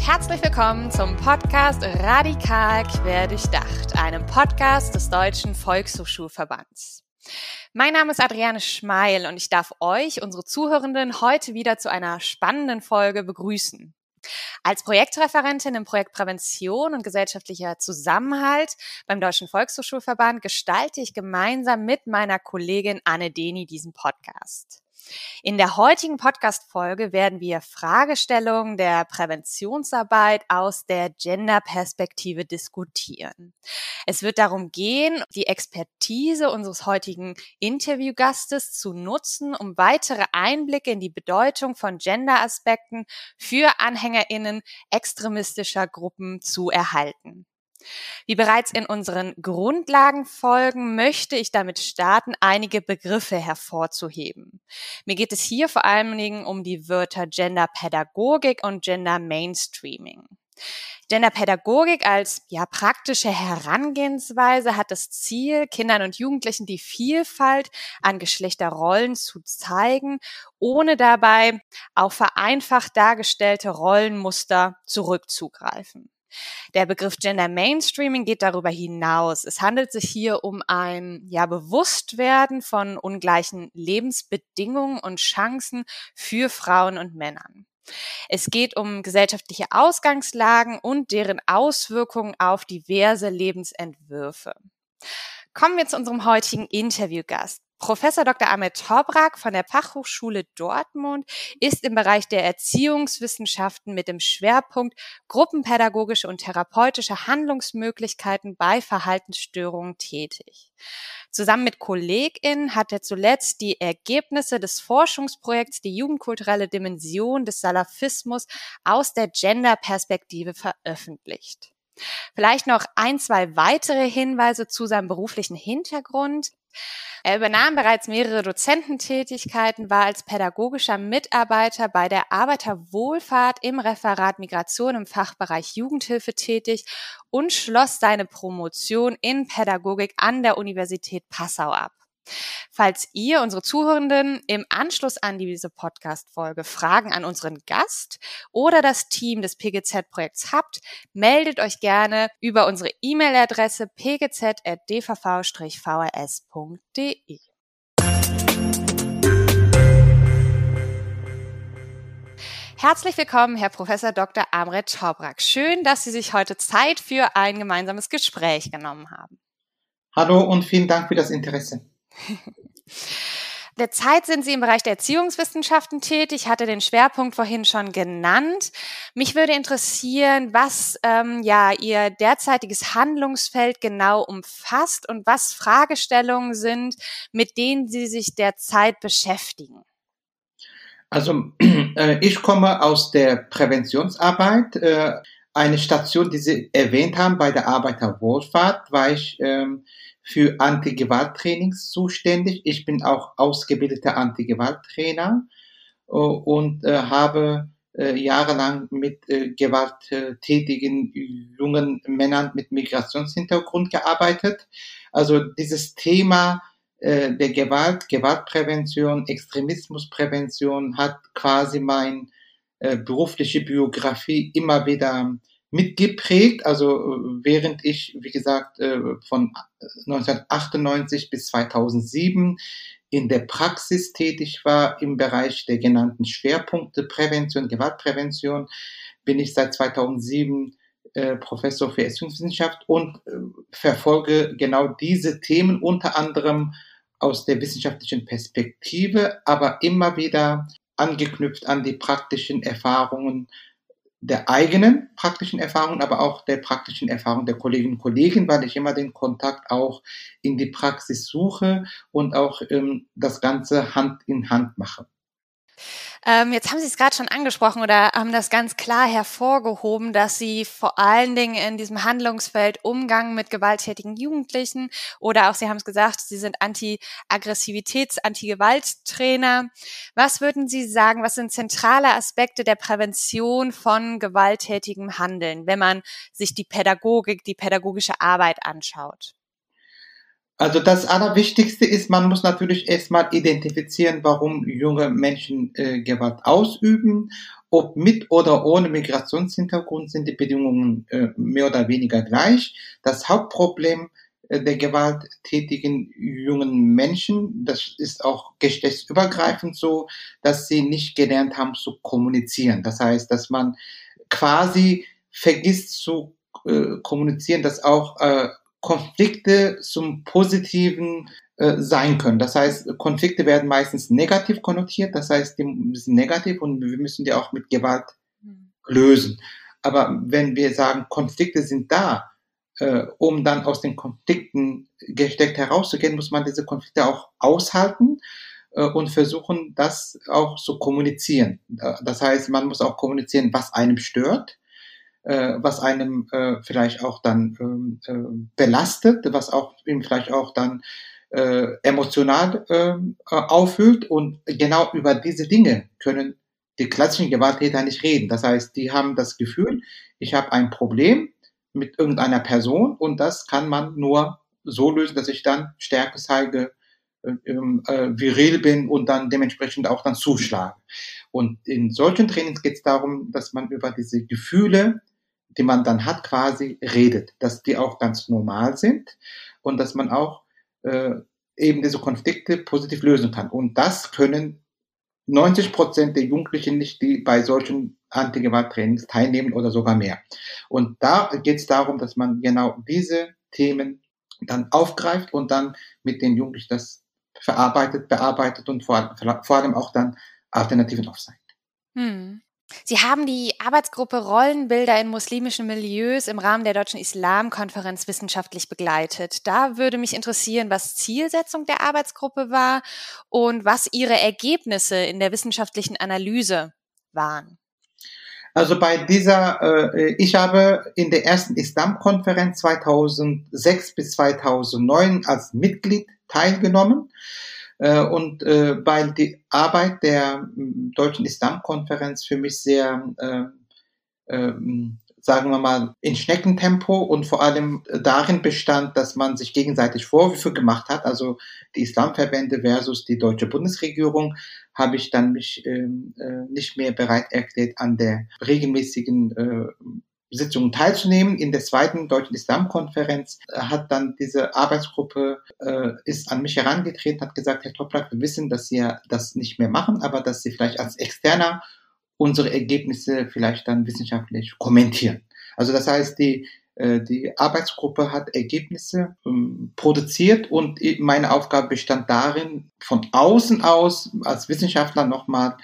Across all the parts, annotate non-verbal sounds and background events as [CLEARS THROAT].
und herzlich willkommen zum Podcast Radikal Querdurchdacht, einem Podcast des Deutschen Volkshochschulverbands. Mein Name ist Adriane Schmeil und ich darf euch, unsere Zuhörenden, heute wieder zu einer spannenden Folge begrüßen. Als Projektreferentin im Projekt Prävention und gesellschaftlicher Zusammenhalt beim Deutschen Volkshochschulverband gestalte ich gemeinsam mit meiner Kollegin Anne Deni diesen Podcast. In der heutigen Podcast-Folge werden wir Fragestellungen der Präventionsarbeit aus der Gender-Perspektive diskutieren. Es wird darum gehen, die Expertise unseres heutigen Interviewgastes zu nutzen, um weitere Einblicke in die Bedeutung von Gender-Aspekten für AnhängerInnen extremistischer Gruppen zu erhalten. Wie bereits in unseren Grundlagenfolgen möchte ich damit starten, einige Begriffe hervorzuheben. Mir geht es hier vor allen Dingen um die Wörter Genderpädagogik und Gender Mainstreaming. Genderpädagogik als ja praktische Herangehensweise hat das Ziel, Kindern und Jugendlichen die Vielfalt an Geschlechterrollen zu zeigen, ohne dabei auf vereinfacht dargestellte Rollenmuster zurückzugreifen. Der Begriff Gender Mainstreaming geht darüber hinaus. Es handelt sich hier um ein ja, Bewusstwerden von ungleichen Lebensbedingungen und Chancen für Frauen und Männern. Es geht um gesellschaftliche Ausgangslagen und deren Auswirkungen auf diverse Lebensentwürfe. Kommen wir zu unserem heutigen Interviewgast. Professor Dr. Ahmed Tobrak von der Fachhochschule Dortmund ist im Bereich der Erziehungswissenschaften mit dem Schwerpunkt gruppenpädagogische und therapeutische Handlungsmöglichkeiten bei Verhaltensstörungen tätig. Zusammen mit KollegInnen hat er zuletzt die Ergebnisse des Forschungsprojekts Die jugendkulturelle Dimension des Salafismus aus der Gender-Perspektive veröffentlicht. Vielleicht noch ein, zwei weitere Hinweise zu seinem beruflichen Hintergrund. Er übernahm bereits mehrere Dozententätigkeiten, war als pädagogischer Mitarbeiter bei der Arbeiterwohlfahrt im Referat Migration im Fachbereich Jugendhilfe tätig und schloss seine Promotion in Pädagogik an der Universität Passau ab. Falls ihr, unsere Zuhörenden, im Anschluss an diese Podcast-Folge Fragen an unseren Gast oder das Team des PGZ-Projekts habt, meldet euch gerne über unsere E-Mail-Adresse pgz.dvv-vrs.de. Herzlich willkommen, Herr Professor Dr. Amret Tobrak. Schön, dass Sie sich heute Zeit für ein gemeinsames Gespräch genommen haben. Hallo und vielen Dank für das Interesse. [LAUGHS] Derzeit sind Sie im Bereich der Erziehungswissenschaften tätig. Ich hatte den Schwerpunkt vorhin schon genannt. Mich würde interessieren, was ähm, ja Ihr derzeitiges Handlungsfeld genau umfasst und was Fragestellungen sind, mit denen Sie sich derzeit beschäftigen. Also [CLEARS THROAT] äh, ich komme aus der Präventionsarbeit. Äh, eine Station, die Sie erwähnt haben bei der Arbeiterwohlfahrt, war ich ähm, für Anti-Gewalt-Trainings zuständig. Ich bin auch ausgebildeter Anti-Gewalt-Trainer äh, und äh, habe äh, jahrelang mit gewalttätigen jungen Männern mit Migrationshintergrund gearbeitet. Also dieses Thema der Gewalt, Gewaltprävention, Extremismusprävention hat quasi mein berufliche Biografie immer wieder mitgeprägt. Also äh, während ich, wie gesagt, äh, von 1998 bis 2007 in der Praxis tätig war im Bereich der genannten Schwerpunkte Prävention, Gewaltprävention, bin ich seit 2007 äh, Professor für Erziehungswissenschaft und äh, verfolge genau diese Themen unter anderem aus der wissenschaftlichen Perspektive, aber immer wieder angeknüpft an die praktischen Erfahrungen der eigenen praktischen Erfahrung, aber auch der praktischen Erfahrung der Kolleginnen und Kollegen, weil ich immer den Kontakt auch in die Praxis suche und auch ähm, das Ganze Hand in Hand mache. Ähm, jetzt haben Sie es gerade schon angesprochen oder haben das ganz klar hervorgehoben, dass Sie vor allen Dingen in diesem Handlungsfeld Umgang mit gewalttätigen Jugendlichen oder auch, Sie haben es gesagt, Sie sind Anti-Aggressivitäts-, Anti-Gewalt-Trainer. Was würden Sie sagen, was sind zentrale Aspekte der Prävention von gewalttätigem Handeln, wenn man sich die Pädagogik, die pädagogische Arbeit anschaut? Also das Allerwichtigste ist, man muss natürlich erstmal identifizieren, warum junge Menschen äh, Gewalt ausüben. Ob mit oder ohne Migrationshintergrund sind die Bedingungen äh, mehr oder weniger gleich. Das Hauptproblem äh, der gewalttätigen jungen Menschen, das ist auch geschlechtsübergreifend so, dass sie nicht gelernt haben zu kommunizieren. Das heißt, dass man quasi vergisst zu äh, kommunizieren, dass auch äh, Konflikte zum Positiven äh, sein können. Das heißt, Konflikte werden meistens negativ konnotiert, das heißt, die sind negativ und wir müssen die auch mit Gewalt hm. lösen. Aber wenn wir sagen, Konflikte sind da, äh, um dann aus den Konflikten gesteckt herauszugehen, muss man diese Konflikte auch aushalten äh, und versuchen, das auch zu kommunizieren. Das heißt, man muss auch kommunizieren, was einem stört äh, was einem äh, vielleicht auch dann ähm, äh, belastet, was auch ihm vielleicht auch dann äh, emotional ähm, äh, auffühlt. Und genau über diese Dinge können die klassischen Gewalttäter nicht reden. Das heißt, die haben das Gefühl, ich habe ein Problem mit irgendeiner Person und das kann man nur so lösen, dass ich dann Stärke zeige, äh, ähm, äh, viril bin und dann dementsprechend auch dann zuschlage. Und in solchen Trainings geht es darum, dass man über diese Gefühle die man dann hat, quasi redet, dass die auch ganz normal sind und dass man auch äh, eben diese Konflikte positiv lösen kann. Und das können 90 Prozent der Jugendlichen nicht, die bei solchen Antigewalttrainings teilnehmen oder sogar mehr. Und da geht es darum, dass man genau diese Themen dann aufgreift und dann mit den Jugendlichen das verarbeitet, bearbeitet und vor, vor allem auch dann Alternativen aufzeigt. Hm. Sie haben die Arbeitsgruppe Rollenbilder in muslimischen Milieus im Rahmen der Deutschen Islamkonferenz wissenschaftlich begleitet. Da würde mich interessieren, was Zielsetzung der Arbeitsgruppe war und was Ihre Ergebnisse in der wissenschaftlichen Analyse waren. Also bei dieser, äh, ich habe in der ersten Islamkonferenz 2006 bis 2009 als Mitglied teilgenommen. Äh, und äh, weil die Arbeit der Deutschen Islamkonferenz für mich sehr, äh, äh, sagen wir mal, in Schneckentempo und vor allem darin bestand, dass man sich gegenseitig Vorwürfe gemacht hat, also die Islamverbände versus die deutsche Bundesregierung, habe ich dann mich ähm, äh, nicht mehr bereit erklärt, an der regelmäßigen äh, Sitzungen teilzunehmen. In der zweiten Deutschen Islamkonferenz äh, hat dann diese Arbeitsgruppe äh, ist an mich herangetreten, hat gesagt, Herr Toplak, wir wissen, dass Sie das nicht mehr machen, aber dass Sie vielleicht als Externer unsere Ergebnisse vielleicht dann wissenschaftlich kommentieren. Also das heißt, die äh, die Arbeitsgruppe hat Ergebnisse ähm, produziert und meine Aufgabe bestand darin, von außen aus als Wissenschaftler nochmal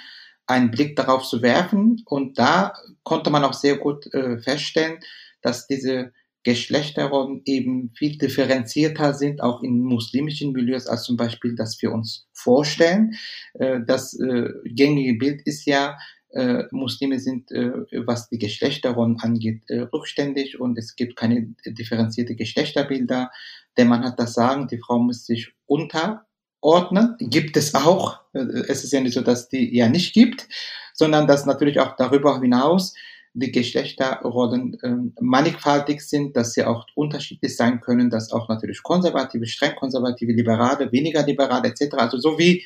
einen Blick darauf zu werfen. Und da konnte man auch sehr gut äh, feststellen, dass diese Geschlechterrollen eben viel differenzierter sind, auch in muslimischen Milieus, als zum Beispiel, dass wir uns vorstellen. Äh, das äh, gängige Bild ist ja, äh, Muslime sind, äh, was die Geschlechterrollen angeht, äh, rückständig und es gibt keine differenzierte Geschlechterbilder. Der Mann hat das Sagen, die Frau muss sich unter ordnen. Gibt es auch. Es ist ja nicht so, dass die ja nicht gibt, sondern dass natürlich auch darüber hinaus die Geschlechterrollen ähm, mannigfaltig sind, dass sie auch unterschiedlich sein können, dass auch natürlich konservative, streng konservative, liberale, weniger liberale etc. Also so wie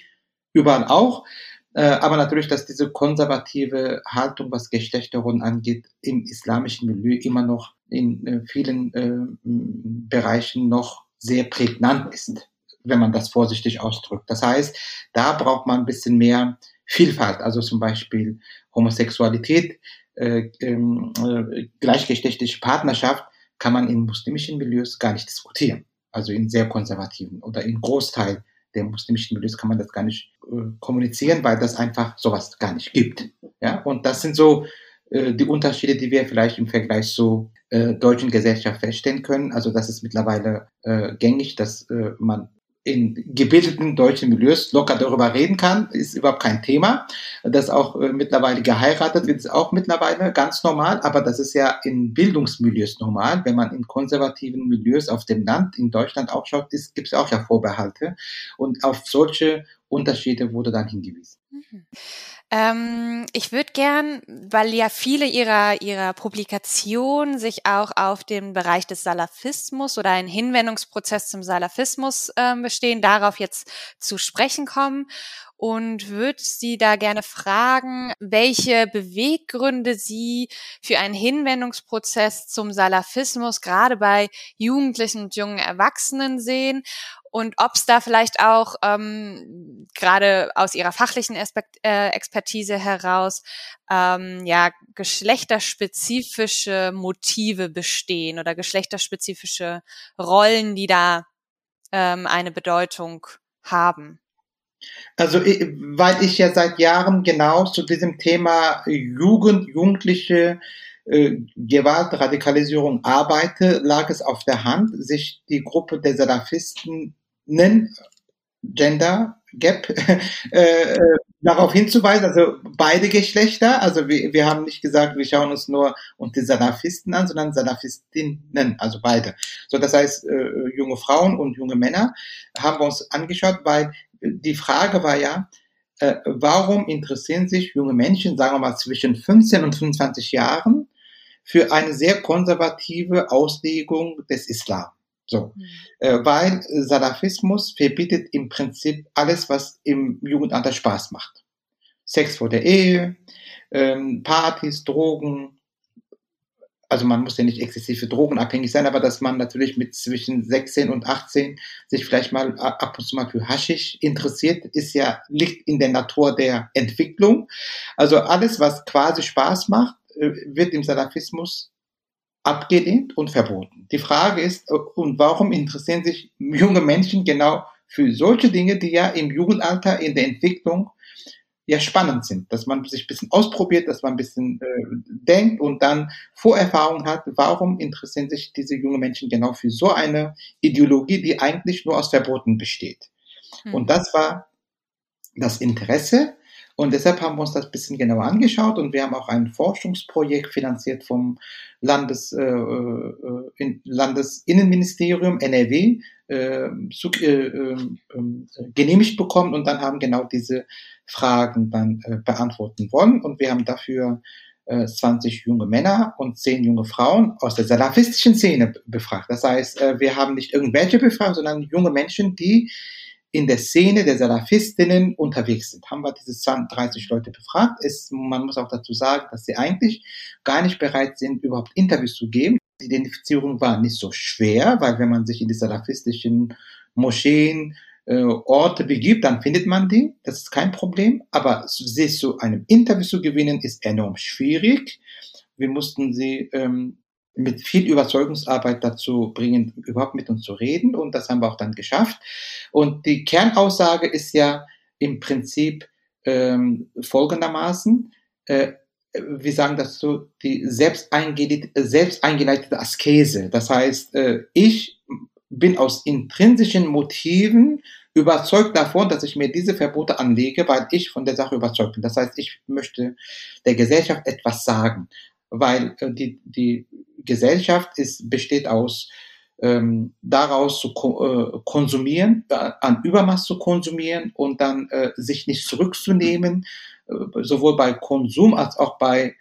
überall auch. Äh, aber natürlich, dass diese konservative Haltung, was Geschlechterrollen angeht, im islamischen Milieu immer noch in äh, vielen äh, Bereichen noch sehr prägnant ist wenn man das vorsichtig ausdrückt. Das heißt, da braucht man ein bisschen mehr Vielfalt, also zum Beispiel Homosexualität, äh, äh, gleichgeschlechtliche Partnerschaft kann man in muslimischen Milieus gar nicht diskutieren. Also in sehr konservativen oder in Großteil der muslimischen Milieus kann man das gar nicht äh, kommunizieren, weil das einfach sowas gar nicht gibt. Ja, und das sind so äh, die Unterschiede, die wir vielleicht im Vergleich zur äh, deutschen Gesellschaft feststellen können. Also das ist mittlerweile äh, gängig, dass äh, man in gebildeten deutschen Milieus locker darüber reden kann, ist überhaupt kein Thema. Das auch äh, mittlerweile geheiratet wird, ist auch mittlerweile ganz normal, aber das ist ja in Bildungsmilieus normal. Wenn man in konservativen Milieus auf dem Land in Deutschland auch schaut, gibt es auch ja Vorbehalte. Und auf solche Unterschiede wurde dann hingewiesen. Mhm. Ähm, ich würde gern, weil ja viele ihrer, ihrer Publikationen sich auch auf den Bereich des Salafismus oder einen Hinwendungsprozess zum Salafismus äh, bestehen, darauf jetzt zu sprechen kommen und würde Sie da gerne fragen, welche Beweggründe Sie für einen Hinwendungsprozess zum Salafismus gerade bei Jugendlichen und jungen Erwachsenen sehen und ob es da vielleicht auch ähm, gerade aus Ihrer fachlichen Aspekt, äh, Expertise heraus ähm, ja geschlechterspezifische Motive bestehen oder geschlechterspezifische Rollen, die da ähm, eine Bedeutung haben. Also, weil ich ja seit Jahren genau zu diesem Thema Jugend, Jugendliche äh, Gewalt, Radikalisierung arbeite, lag es auf der Hand, sich die Gruppe der Salafisten nennen, Gender Gap, [LAUGHS] äh, äh, darauf hinzuweisen, also beide Geschlechter, also wir, wir haben nicht gesagt, wir schauen uns nur und die Salafisten an, sondern Salafistinnen, also beide. So, das heißt, äh, junge Frauen und junge Männer haben wir uns angeschaut, weil die Frage war ja, äh, warum interessieren sich junge Menschen, sagen wir mal zwischen 15 und 25 Jahren, für eine sehr konservative Auslegung des Islam? So, mhm. äh, weil Salafismus verbietet im Prinzip alles, was im Jugendalter Spaß macht. Sex vor der Ehe, ähm, Partys, Drogen, also man muss ja nicht exzessive Drogen abhängig sein, aber dass man natürlich mit zwischen 16 und 18 sich vielleicht mal ab und zu mal für Haschisch interessiert, ist ja, liegt in der Natur der Entwicklung. Also alles, was quasi Spaß macht, äh, wird im Salafismus abgelehnt und verboten. Die Frage ist, äh, und warum interessieren sich junge Menschen genau für solche Dinge, die ja im Jugendalter in der Entwicklung ja spannend sind, dass man sich ein bisschen ausprobiert, dass man ein bisschen äh, denkt und dann Vorerfahrung hat, warum interessieren sich diese jungen Menschen genau für so eine Ideologie, die eigentlich nur aus Verboten besteht. Mhm. Und das war das Interesse und deshalb haben wir uns das ein bisschen genauer angeschaut und wir haben auch ein Forschungsprojekt finanziert vom Landes, äh, äh, in, Landesinnenministerium NRW äh, zu, äh, ähm, äh, genehmigt bekommen und dann haben genau diese Fragen dann äh, beantworten wollen. Und wir haben dafür äh, 20 junge Männer und 10 junge Frauen aus der salafistischen Szene befragt. Das heißt, wir haben nicht irgendwelche befragt, sondern junge Menschen, die in der Szene der Salafistinnen unterwegs sind. Haben wir diese 30 Leute befragt. Es, man muss auch dazu sagen, dass sie eigentlich gar nicht bereit sind, überhaupt Interviews zu geben. Die Identifizierung war nicht so schwer, weil wenn man sich in die salafistischen Moscheen äh, Orte begibt, dann findet man die. Das ist kein Problem. Aber sie zu einem Interview zu gewinnen, ist enorm schwierig. Wir mussten sie ähm, mit viel Überzeugungsarbeit dazu bringen, überhaupt mit uns zu reden. Und das haben wir auch dann geschafft. Und die Kernaussage ist ja im Prinzip ähm, folgendermaßen. Äh, wir sagen so, die selbst, selbst eingeleitete Askese. Das heißt, äh, ich bin aus intrinsischen Motiven überzeugt davon, dass ich mir diese Verbote anlege, weil ich von der Sache überzeugt bin. Das heißt, ich möchte der Gesellschaft etwas sagen, weil äh, die, die Gesellschaft ist, besteht aus ähm, daraus zu ko äh, konsumieren, äh, an Übermaß zu konsumieren und dann äh, sich nicht zurückzunehmen, äh, sowohl bei Konsum als auch bei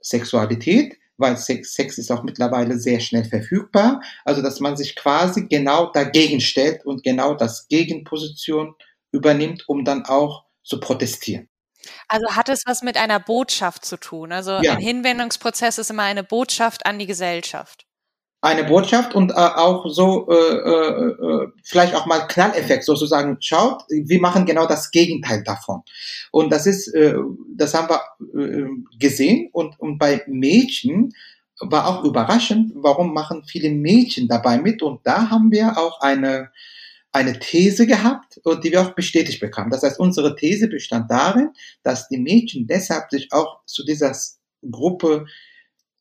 Sexualität weil Sex, Sex ist auch mittlerweile sehr schnell verfügbar. Also, dass man sich quasi genau dagegen stellt und genau das Gegenposition übernimmt, um dann auch zu protestieren. Also hat es was mit einer Botschaft zu tun? Also ja. ein Hinwendungsprozess ist immer eine Botschaft an die Gesellschaft eine Botschaft und äh, auch so äh, äh, äh, vielleicht auch mal Knalleffekt sozusagen schaut, wir machen genau das Gegenteil davon. Und das ist, äh, das haben wir äh, gesehen und, und bei Mädchen war auch überraschend, warum machen viele Mädchen dabei mit und da haben wir auch eine eine These gehabt und die wir auch bestätigt bekamen. Das heißt, unsere These bestand darin, dass die Mädchen deshalb sich auch zu dieser Gruppe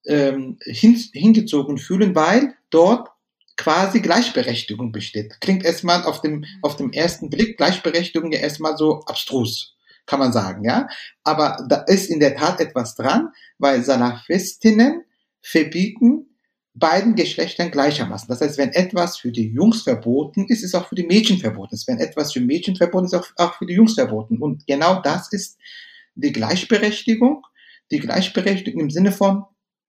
ähm, hin, hingezogen fühlen, weil dort quasi Gleichberechtigung besteht. Klingt erstmal auf dem, auf dem ersten Blick Gleichberechtigung ja erstmal so abstrus, kann man sagen, ja. Aber da ist in der Tat etwas dran, weil Salafistinnen verbieten beiden Geschlechtern gleichermaßen. Das heißt, wenn etwas für die Jungs verboten ist, ist auch für die Mädchen verboten. Wenn etwas für Mädchen verboten ist, ist auch für die Jungs verboten. Und genau das ist die Gleichberechtigung, die Gleichberechtigung im Sinne von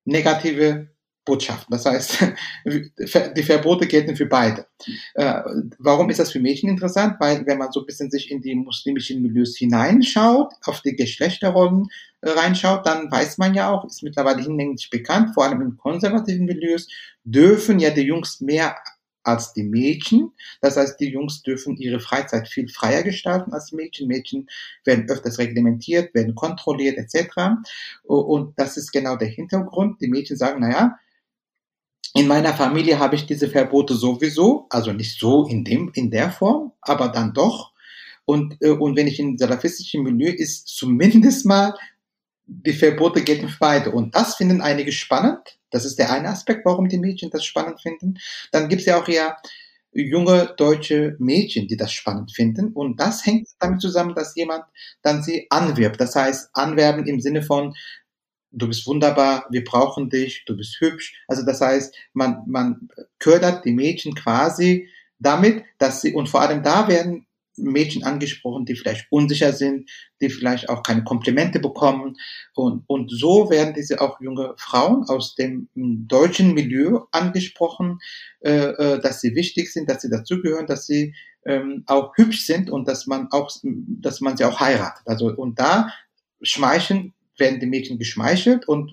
negative Botschaften. Das heißt, [LAUGHS] die Verbote gelten für beide. Äh, warum ist das für Mädchen interessant? Weil wenn man so ein bisschen sich in die muslimischen Milieus hineinschaut, auf die Geschlechterrollen äh, reinschaut, dann weiß man ja auch, ist mittlerweile hinlänglich bekannt, vor allem in konservativen Milieus, dürfen ja die Jungs mehr als die Mädchen. Das heißt, die Jungs dürfen ihre Freizeit viel freier gestalten als Mädchen. Mädchen werden öfters reglementiert, werden kontrolliert etc. Und das ist genau der Hintergrund. Die Mädchen sagen, naja, in meiner Familie habe ich diese Verbote sowieso, also nicht so in dem, in der Form, aber dann doch. Und, äh, und wenn ich in salafistischen Milieu ist, zumindest mal die Verbote gelten für beide. Und das finden einige spannend. Das ist der eine Aspekt, warum die Mädchen das spannend finden. Dann gibt es ja auch ja junge deutsche Mädchen, die das spannend finden. Und das hängt damit zusammen, dass jemand dann sie anwirbt. Das heißt, anwerben im Sinne von, du bist wunderbar, wir brauchen dich, du bist hübsch. Also das heißt, man, man ködert die Mädchen quasi damit, dass sie, und vor allem da werden Mädchen angesprochen, die vielleicht unsicher sind, die vielleicht auch keine Komplimente bekommen. Und, und so werden diese auch junge Frauen aus dem deutschen Milieu angesprochen, äh, äh, dass sie wichtig sind, dass sie dazugehören, dass sie ähm, auch hübsch sind und dass man auch, dass man sie auch heiratet. Also, und da schmeicheln werden die Mädchen geschmeichelt und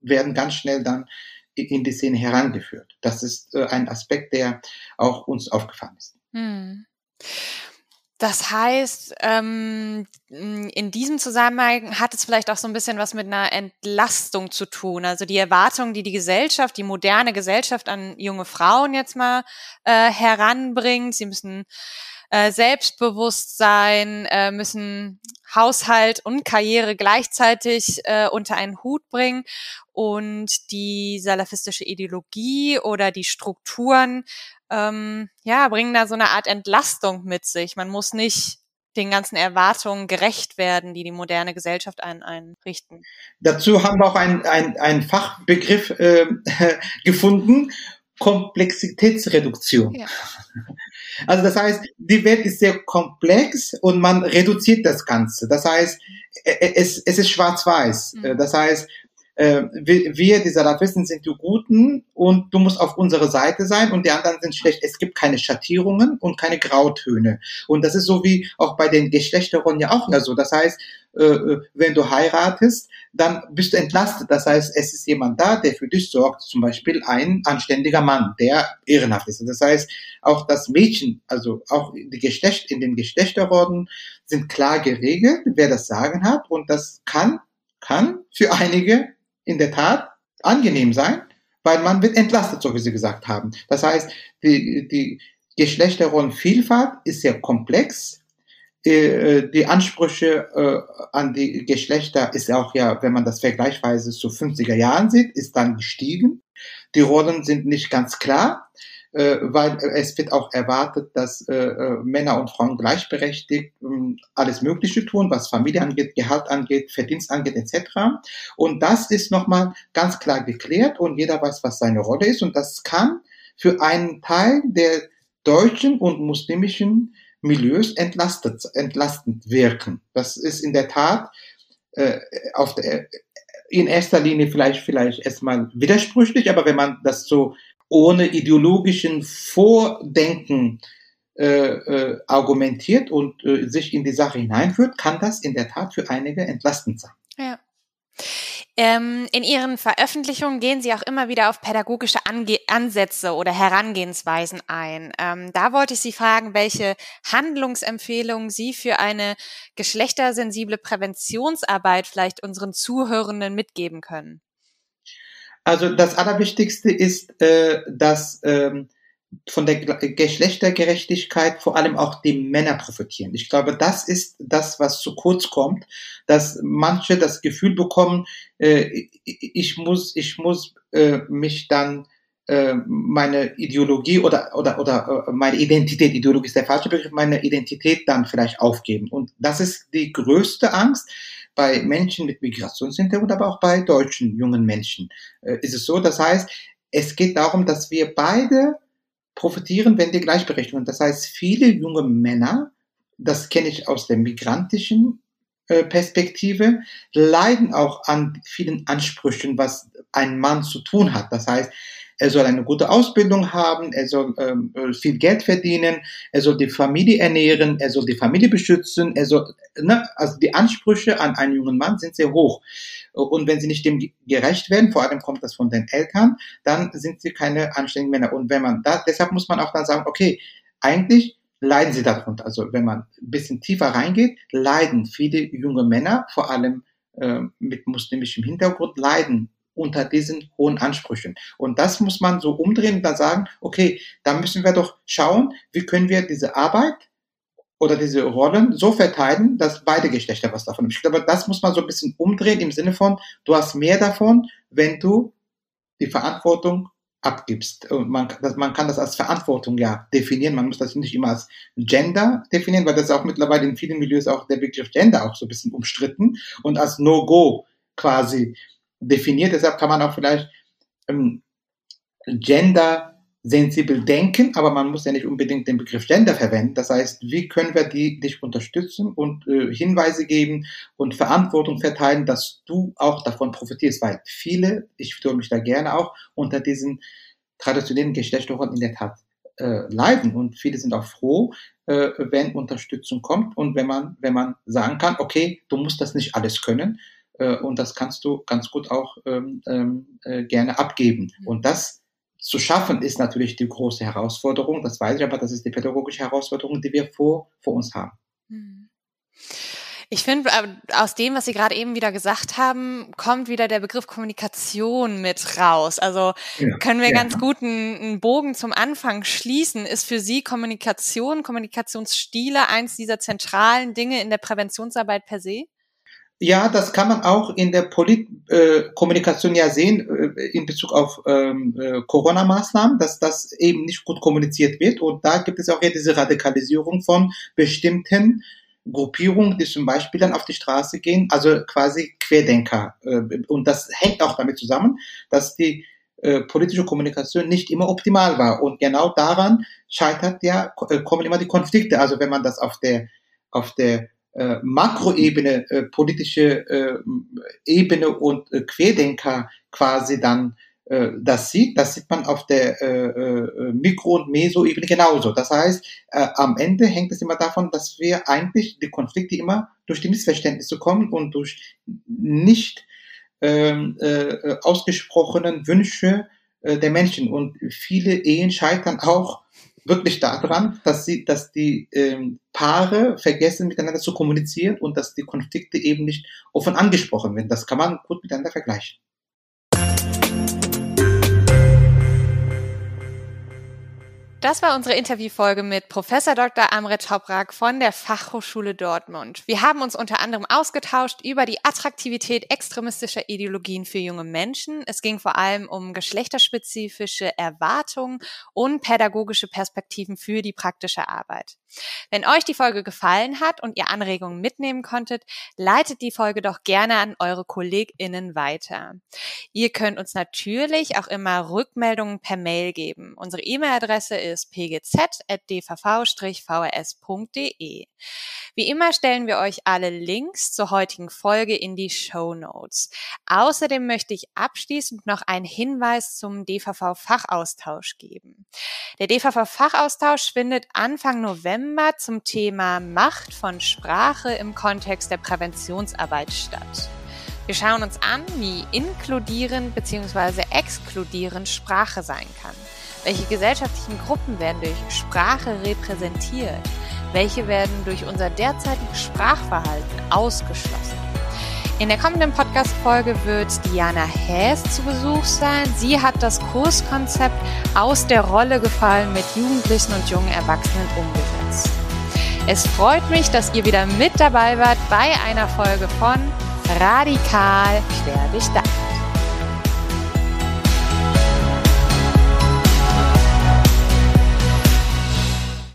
werden ganz schnell dann in die Szene herangeführt. Das ist äh, ein Aspekt, der auch uns aufgefallen ist. Hm. Das heißt, ähm, in diesem Zusammenhang hat es vielleicht auch so ein bisschen was mit einer Entlastung zu tun. Also die Erwartungen, die die Gesellschaft, die moderne Gesellschaft an junge Frauen jetzt mal äh, heranbringt. Sie müssen äh, selbstbewusst sein, müssen Haushalt und Karriere gleichzeitig äh, unter einen Hut bringen und die salafistische Ideologie oder die Strukturen ähm, ja bringen da so eine Art Entlastung mit sich. Man muss nicht den ganzen Erwartungen gerecht werden, die die moderne Gesellschaft ein, einrichten. Dazu haben wir auch einen ein Fachbegriff äh, [LAUGHS] gefunden, Komplexitätsreduktion. Ja. Also das heißt, die Welt ist sehr komplex und man reduziert das Ganze. Das heißt, es, es ist schwarz-weiß. Mhm. Das heißt, äh, wir, die Salafisten, sind die Guten und du musst auf unserer Seite sein und die anderen sind schlecht. Es gibt keine Schattierungen und keine Grautöne. Und das ist so wie auch bei den Geschlechterrollen ja auch ja so. Das heißt, äh, äh, wenn du heiratest, dann bist du entlastet. Das heißt, es ist jemand da, der für dich sorgt, zum Beispiel ein anständiger Mann, der ehrenhaft ist. Das heißt, auch das Mädchen, also auch die Geschlecht, in den Geschlechterrollen sind klar geregelt, wer das Sagen hat und das kann, kann für einige in der Tat angenehm sein, weil man wird entlastet, so wie Sie gesagt haben. Das heißt, die, die Geschlechterrollenvielfalt ist sehr komplex. Äh, die Ansprüche äh, an die Geschlechter ist auch ja, wenn man das vergleichsweise zu 50er Jahren sieht, ist dann gestiegen. Die Rollen sind nicht ganz klar äh, weil es wird auch erwartet, dass äh, äh, Männer und Frauen gleichberechtigt äh, alles Mögliche tun, was Familie angeht, Gehalt angeht, Verdienst angeht etc. Und das ist nochmal ganz klar geklärt und jeder weiß, was seine Rolle ist und das kann für einen Teil der deutschen und muslimischen Milieus entlastet, entlastend wirken. Das ist in der Tat äh, auf der, in erster Linie vielleicht, vielleicht erstmal widersprüchlich, aber wenn man das so ohne ideologischen Vordenken äh, äh, argumentiert und äh, sich in die Sache hineinführt, kann das in der Tat für einige entlastend sein. Ja. Ähm, in Ihren Veröffentlichungen gehen Sie auch immer wieder auf pädagogische Ange Ansätze oder Herangehensweisen ein. Ähm, da wollte ich Sie fragen, welche Handlungsempfehlungen Sie für eine geschlechtersensible Präventionsarbeit vielleicht unseren Zuhörenden mitgeben können. Also das Allerwichtigste ist, äh, dass ähm, von der Geschlechtergerechtigkeit vor allem auch die Männer profitieren. Ich glaube, das ist das, was zu kurz kommt, dass manche das Gefühl bekommen, äh, ich muss, ich muss äh, mich dann äh, meine Ideologie oder oder oder äh, meine Identität, Ideologie ist der falsche Begriff, meine Identität dann vielleicht aufgeben. Und das ist die größte Angst, bei Menschen mit Migrationshintergrund, aber auch bei deutschen jungen Menschen äh, ist es so. Das heißt, es geht darum, dass wir beide profitieren, wenn die Gleichberechtigung. Das heißt, viele junge Männer, das kenne ich aus der migrantischen Perspektive, leiden auch an vielen Ansprüchen, was ein Mann zu tun hat. Das heißt, er soll eine gute Ausbildung haben, er soll ähm, viel Geld verdienen, er soll die Familie ernähren, er soll die Familie beschützen, er soll, ne, also die Ansprüche an einen jungen Mann sind sehr hoch. Und wenn sie nicht dem gerecht werden, vor allem kommt das von den Eltern, dann sind sie keine anständigen Männer. Und wenn man da, deshalb muss man auch dann sagen, okay, eigentlich leiden sie darunter. Also wenn man ein bisschen tiefer reingeht, leiden viele junge Männer, vor allem äh, mit muslimischem Hintergrund, leiden unter diesen hohen Ansprüchen. Und das muss man so umdrehen und dann sagen, okay, da müssen wir doch schauen, wie können wir diese Arbeit oder diese Rollen so verteilen, dass beide Geschlechter was davon haben. Ich glaube, das muss man so ein bisschen umdrehen im Sinne von, du hast mehr davon, wenn du die Verantwortung abgibst. Und man, das, man kann das als Verantwortung ja definieren. Man muss das nicht immer als Gender definieren, weil das ist auch mittlerweile in vielen Milieus auch der Begriff Gender auch so ein bisschen umstritten und als No-Go quasi definiert. Deshalb kann man auch vielleicht ähm, Gender sensibel denken, aber man muss ja nicht unbedingt den Begriff Gender verwenden. Das heißt, wie können wir die, dich unterstützen und äh, Hinweise geben und Verantwortung verteilen, dass du auch davon profitierst, weil viele, ich tue mich da gerne auch, unter diesen traditionellen Geschlechterrollen in der Tat äh, leiden und viele sind auch froh, äh, wenn Unterstützung kommt und wenn man, wenn man sagen kann, okay, du musst das nicht alles können, und das kannst du ganz gut auch ähm, ähm, äh, gerne abgeben. Mhm. Und das zu schaffen ist natürlich die große Herausforderung. Das weiß ich, aber das ist die pädagogische Herausforderung, die wir vor, vor uns haben. Mhm. Ich finde, äh, aus dem, was Sie gerade eben wieder gesagt haben, kommt wieder der Begriff Kommunikation mit raus. Also ja, können wir ja. ganz gut einen, einen, Bogen zum Anfang schließen. Ist für Sie Kommunikation, Kommunikationsstile eins dieser zentralen Dinge in der Präventionsarbeit per se? Ja, das kann man auch in der Politkommunikation äh, ja sehen äh, in Bezug auf ähm, äh, Corona-Maßnahmen, dass das eben nicht gut kommuniziert wird. Und da gibt es auch ja diese Radikalisierung von bestimmten Gruppierungen, die zum Beispiel dann auf die Straße gehen, also quasi Querdenker. Äh, und das hängt auch damit zusammen, dass die äh, politische Kommunikation nicht immer optimal war. Und genau daran scheitert ja, äh, kommen immer die Konflikte. Also wenn man das auf der auf der äh, Makroebene, äh, politische äh, Ebene und äh, Querdenker quasi dann äh, das sieht, das sieht man auf der äh, Mikro- und Meso-Ebene genauso. Das heißt, am Ende hängt es immer davon, dass wir eigentlich die Konflikte immer durch die Missverständnisse kommen und durch nicht ähm, äh, ausgesprochenen Wünsche der Menschen. Und viele Ehen scheitern auch wirklich daran, dass sie, dass die ähm, Paare vergessen, miteinander zu kommunizieren und dass die Konflikte eben nicht offen angesprochen werden. Das kann man gut miteinander vergleichen. Das war unsere Interviewfolge mit Professor Dr. Amrit Toprak von der Fachhochschule Dortmund. Wir haben uns unter anderem ausgetauscht über die Attraktivität extremistischer Ideologien für junge Menschen. Es ging vor allem um geschlechterspezifische Erwartungen und pädagogische Perspektiven für die praktische Arbeit. Wenn euch die Folge gefallen hat und ihr Anregungen mitnehmen konntet, leitet die Folge doch gerne an eure KollegInnen weiter. Ihr könnt uns natürlich auch immer Rückmeldungen per Mail geben. Unsere E-Mail-Adresse ist pgz.dvv-vrs.de. Wie immer stellen wir euch alle Links zur heutigen Folge in die Show Notes. Außerdem möchte ich abschließend noch einen Hinweis zum DVV-Fachaustausch geben. Der DVV-Fachaustausch findet Anfang November zum Thema Macht von Sprache im Kontext der Präventionsarbeit statt. Wir schauen uns an, wie inkludierend bzw. exkludierend Sprache sein kann. Welche gesellschaftlichen Gruppen werden durch Sprache repräsentiert? Welche werden durch unser derzeitiges Sprachverhalten ausgeschlossen? In der kommenden Podcast-Folge wird Diana Häs zu Besuch sein. Sie hat das Kurskonzept aus der Rolle gefallen mit Jugendlichen und jungen Erwachsenen umgesetzt. Es freut mich, dass ihr wieder mit dabei wart bei einer Folge von Radikal quer durchdacht.